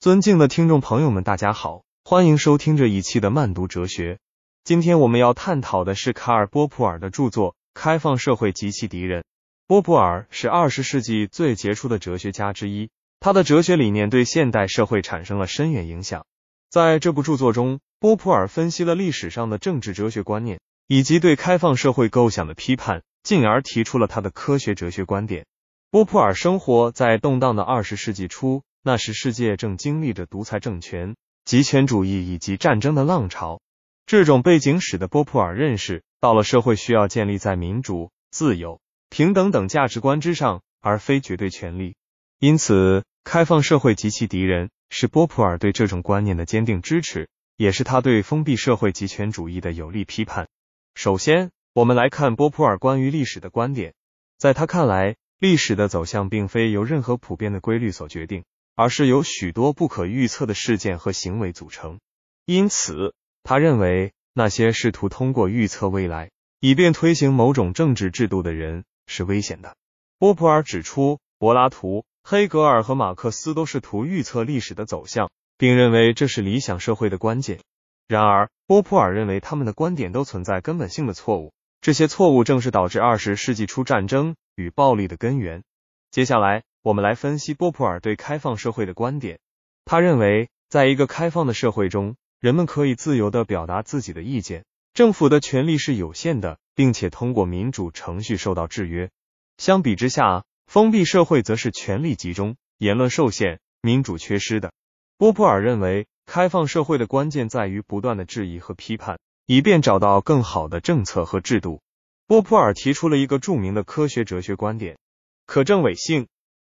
尊敬的听众朋友们，大家好，欢迎收听这一期的慢读哲学。今天我们要探讨的是卡尔·波普尔的著作《开放社会及其敌人》。波普尔是二十世纪最杰出的哲学家之一，他的哲学理念对现代社会产生了深远影响。在这部著作中，波普尔分析了历史上的政治哲学观念，以及对开放社会构想的批判，进而提出了他的科学哲学观点。波普尔生活在动荡的二十世纪初。那时，世界正经历着独裁政权、极权主义以及战争的浪潮。这种背景使得波普尔认识到了社会需要建立在民主、自由、平等等价值观之上，而非绝对权利。因此，开放社会及其敌人是波普尔对这种观念的坚定支持，也是他对封闭社会极权主义的有力批判。首先，我们来看波普尔关于历史的观点。在他看来，历史的走向并非由任何普遍的规律所决定。而是由许多不可预测的事件和行为组成，因此，他认为那些试图通过预测未来以便推行某种政治制度的人是危险的。波普尔指出，柏拉图、黑格尔和马克思都试图预测历史的走向，并认为这是理想社会的关键。然而，波普尔认为他们的观点都存在根本性的错误，这些错误正是导致二十世纪初战争与暴力的根源。接下来。我们来分析波普尔对开放社会的观点。他认为，在一个开放的社会中，人们可以自由的表达自己的意见，政府的权力是有限的，并且通过民主程序受到制约。相比之下，封闭社会则是权力集中，言论受限，民主缺失的。波普尔认为，开放社会的关键在于不断的质疑和批判，以便找到更好的政策和制度。波普尔提出了一个著名的科学哲学观点：可证伪性。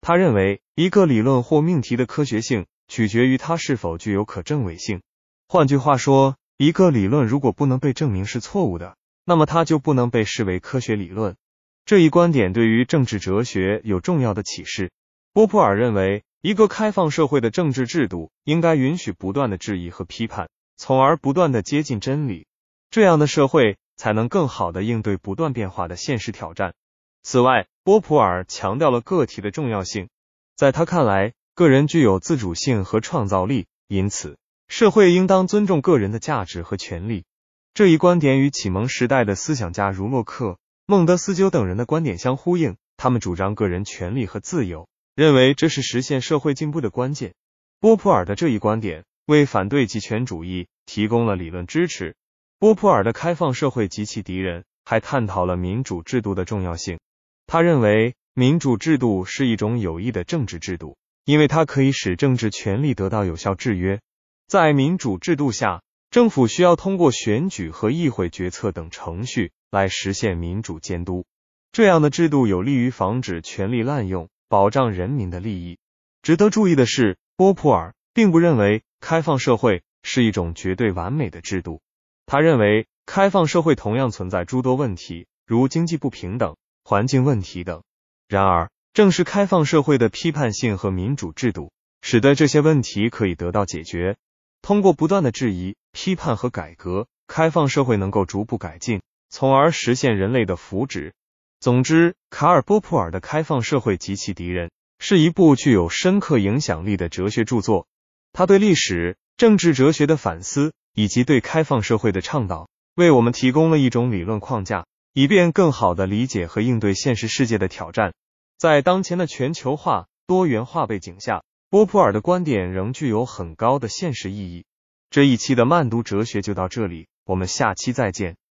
他认为，一个理论或命题的科学性取决于它是否具有可证伪性。换句话说，一个理论如果不能被证明是错误的，那么它就不能被视为科学理论。这一观点对于政治哲学有重要的启示。波普尔认为，一个开放社会的政治制度应该允许不断的质疑和批判，从而不断的接近真理。这样的社会才能更好的应对不断变化的现实挑战。此外，波普尔强调了个体的重要性。在他看来，个人具有自主性和创造力，因此社会应当尊重个人的价值和权利。这一观点与启蒙时代的思想家如洛克、孟德斯鸠等人的观点相呼应。他们主张个人权利和自由，认为这是实现社会进步的关键。波普尔的这一观点为反对极权主义提供了理论支持。波普尔的开放社会及其敌人还探讨了民主制度的重要性。他认为民主制度是一种有益的政治制度，因为它可以使政治权力得到有效制约。在民主制度下，政府需要通过选举和议会决策等程序来实现民主监督。这样的制度有利于防止权力滥用，保障人民的利益。值得注意的是，波普尔并不认为开放社会是一种绝对完美的制度。他认为开放社会同样存在诸多问题，如经济不平等。环境问题等。然而，正是开放社会的批判性和民主制度，使得这些问题可以得到解决。通过不断的质疑、批判和改革，开放社会能够逐步改进，从而实现人类的福祉。总之，卡尔·波普尔的《开放社会及其敌人》是一部具有深刻影响力的哲学著作。他对历史、政治哲学的反思以及对开放社会的倡导，为我们提供了一种理论框架。以便更好的理解和应对现实世界的挑战，在当前的全球化、多元化背景下，波普尔的观点仍具有很高的现实意义。这一期的慢读哲学就到这里，我们下期再见。